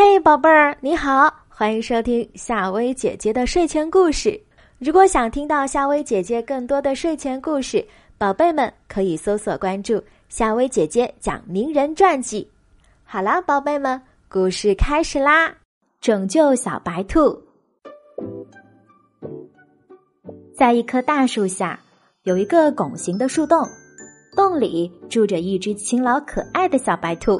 嘿，宝贝儿，你好，欢迎收听夏薇姐姐的睡前故事。如果想听到夏薇姐姐更多的睡前故事，宝贝们可以搜索关注夏薇姐姐讲名人传记。好啦，宝贝们，故事开始啦！拯救小白兔。在一棵大树下，有一个拱形的树洞，洞里住着一只勤劳可爱的小白兔。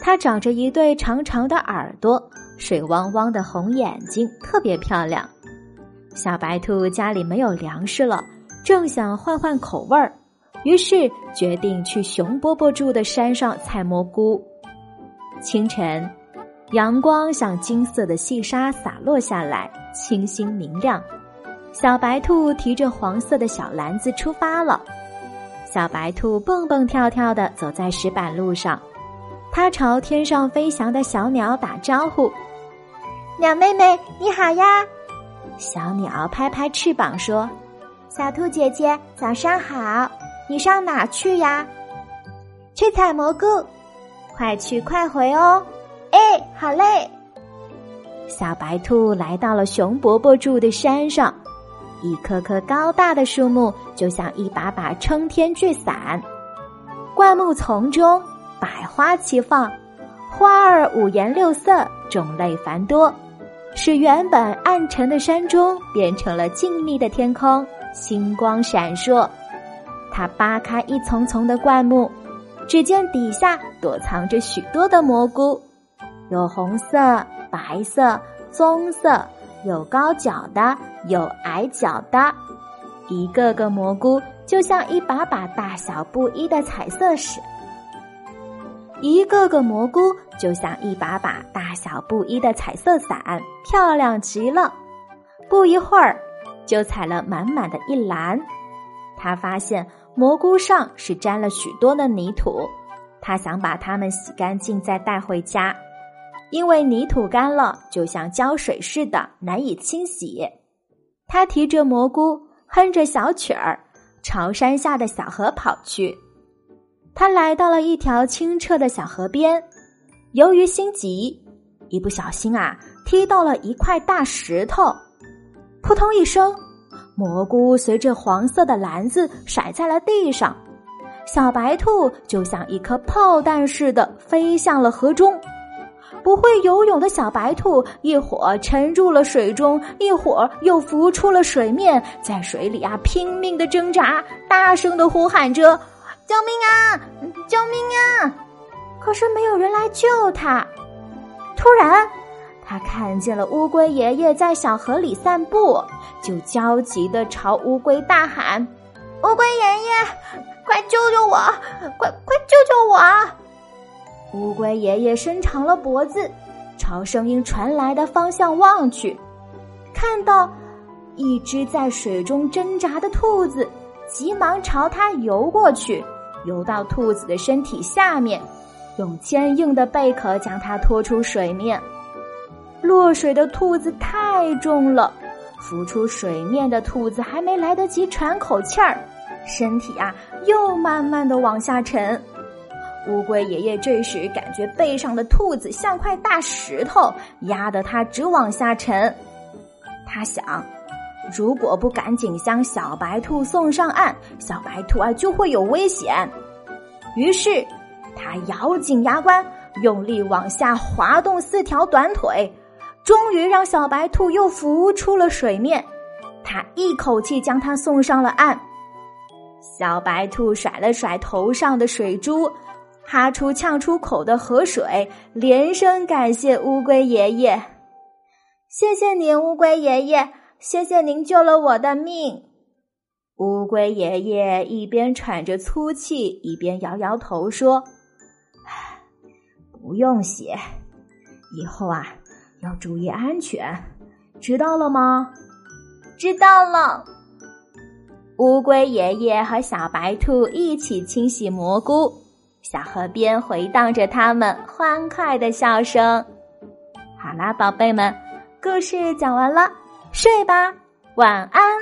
它长着一对长长的耳朵，水汪汪的红眼睛，特别漂亮。小白兔家里没有粮食了，正想换换口味儿，于是决定去熊伯伯住的山上采蘑菇。清晨，阳光像金色的细沙洒落下来，清新明亮。小白兔提着黄色的小篮子出发了。小白兔蹦蹦跳跳的走在石板路上。它朝天上飞翔的小鸟打招呼：“鸟妹妹，你好呀！”小鸟拍拍翅膀说：“小兔姐姐，早上好！你上哪去呀？”“去采蘑菇，快去快回哦！”“哎，好嘞！”小白兔来到了熊伯伯住的山上，一棵棵高大的树木就像一把把撑天巨伞，灌木丛中。百花齐放，花儿五颜六色，种类繁多，使原本暗沉的山中变成了静谧的天空，星光闪烁。他扒开一丛丛的灌木，只见底下躲藏着许多的蘑菇，有红色、白色、棕色，有高脚的，有矮脚的，一个个蘑菇就像一把把大小不一的彩色矢。一个个蘑菇就像一把把大小不一的彩色伞，漂亮极了。不一会儿，就采了满满的一篮。他发现蘑菇上是沾了许多的泥土，他想把它们洗干净再带回家，因为泥土干了就像胶水似的难以清洗。他提着蘑菇，哼着小曲儿，朝山下的小河跑去。他来到了一条清澈的小河边，由于心急，一不小心啊，踢到了一块大石头，扑通一声，蘑菇随着黄色的篮子甩在了地上，小白兔就像一颗炮弹似的飞向了河中。不会游泳的小白兔一会儿沉入了水中，一会儿又浮出了水面，在水里啊拼命的挣扎，大声的呼喊着。救命啊！救命啊！可是没有人来救他。突然，他看见了乌龟爷爷在小河里散步，就焦急的朝乌龟大喊：“乌龟爷爷，快救救我！快快救救我！”乌龟爷爷伸长了脖子，朝声音传来的方向望去，看到一只在水中挣扎的兔子，急忙朝他游过去。游到兔子的身体下面，用坚硬的贝壳将它拖出水面。落水的兔子太重了，浮出水面的兔子还没来得及喘口气儿，身体啊又慢慢的往下沉。乌龟爷爷这时感觉背上的兔子像块大石头，压得他直往下沉。他想。如果不赶紧将小白兔送上岸，小白兔啊就会有危险。于是，他咬紧牙关，用力往下滑动四条短腿，终于让小白兔又浮出了水面。他一口气将它送上了岸。小白兔甩了甩头上的水珠，哈出呛出口的河水，连声感谢乌龟爷爷：“谢谢你，乌龟爷爷。”谢谢您救了我的命，乌龟爷爷一边喘着粗气，一边摇摇头说：“不用谢，以后啊要注意安全，知道了吗？”知道了。乌龟爷爷和小白兔一起清洗蘑菇，小河边回荡着他们欢快的笑声。好啦，宝贝们，故事讲完了。睡吧，晚安。